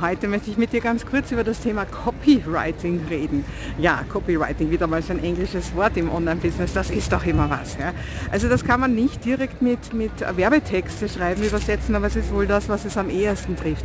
heute möchte ich mit dir ganz kurz über das Thema Copywriting reden. Ja, Copywriting, wieder mal so ein englisches Wort im Online-Business, das ist doch immer was. Ja? Also das kann man nicht direkt mit, mit Werbetexte schreiben, übersetzen, aber es ist wohl das, was es am ehesten trifft.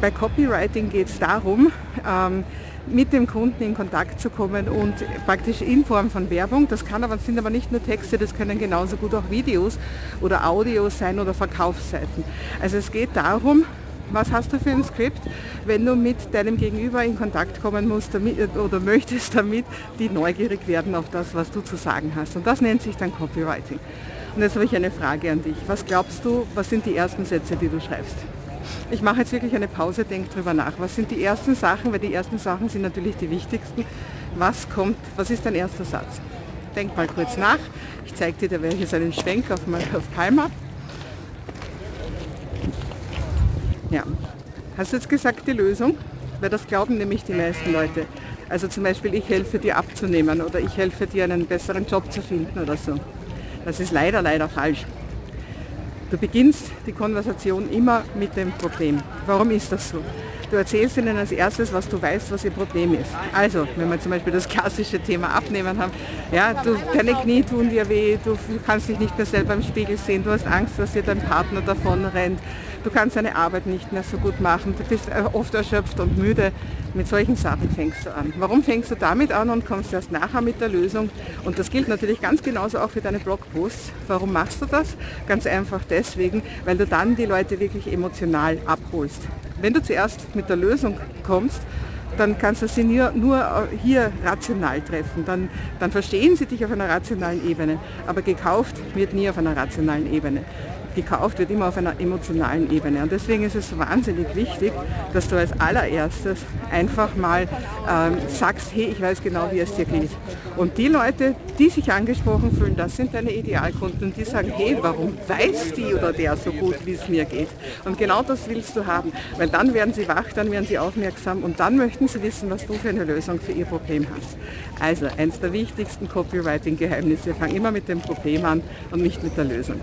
Bei Copywriting geht es darum, ähm, mit dem Kunden in Kontakt zu kommen und praktisch in Form von Werbung. Das kann aber, sind aber nicht nur Texte, das können genauso gut auch Videos oder Audios sein oder Verkaufsseiten. Also es geht darum, was hast du für ein Skript, wenn du mit deinem Gegenüber in Kontakt kommen musst damit, oder möchtest, damit die neugierig werden auf das, was du zu sagen hast. Und das nennt sich dann Copywriting. Und jetzt habe ich eine Frage an dich. Was glaubst du, was sind die ersten Sätze, die du schreibst? Ich mache jetzt wirklich eine Pause, denk drüber nach. Was sind die ersten Sachen? Weil die ersten Sachen sind natürlich die wichtigsten. Was kommt, was ist dein erster Satz? Denk mal kurz nach. Ich zeige dir, da werde ich jetzt einen Schwenk auf, auf Palma. Ja. Hast du jetzt gesagt die Lösung? Weil das glauben nämlich die meisten Leute. Also zum Beispiel, ich helfe dir abzunehmen oder ich helfe dir einen besseren Job zu finden oder so. Das ist leider, leider falsch. Du beginnst die Konversation immer mit dem Problem. Warum ist das so? Du erzählst ihnen als erstes, was du weißt, was ihr Problem ist. Also, wenn wir zum Beispiel das klassische Thema Abnehmen haben, ja, du, deine Knie tun dir weh, du kannst dich nicht mehr selber im Spiegel sehen, du hast Angst, dass dir dein Partner davon rennt, du kannst deine Arbeit nicht mehr so gut machen, du bist äh, oft erschöpft und müde. Mit solchen Sachen fängst du an. Warum fängst du damit an und kommst erst nachher mit der Lösung? Und das gilt natürlich ganz genauso auch für deine Blogposts. Warum machst du das? Ganz einfach deswegen, weil du dann die Leute wirklich emotional abholst. Wenn du zuerst mit der Lösung kommst, dann kannst du sie nur, nur hier rational treffen. Dann, dann verstehen sie dich auf einer rationalen Ebene. Aber gekauft wird nie auf einer rationalen Ebene gekauft wird, immer auf einer emotionalen Ebene. Und deswegen ist es wahnsinnig wichtig, dass du als allererstes einfach mal ähm, sagst, hey, ich weiß genau, wie es dir geht. Und die Leute, die sich angesprochen fühlen, das sind deine Idealkunden, die sagen, hey, warum weiß die oder der so gut, wie es mir geht? Und genau das willst du haben, weil dann werden sie wach, dann werden sie aufmerksam und dann möchten sie wissen, was du für eine Lösung für ihr Problem hast. Also eins der wichtigsten Copywriting-Geheimnisse, fang immer mit dem Problem an und nicht mit der Lösung.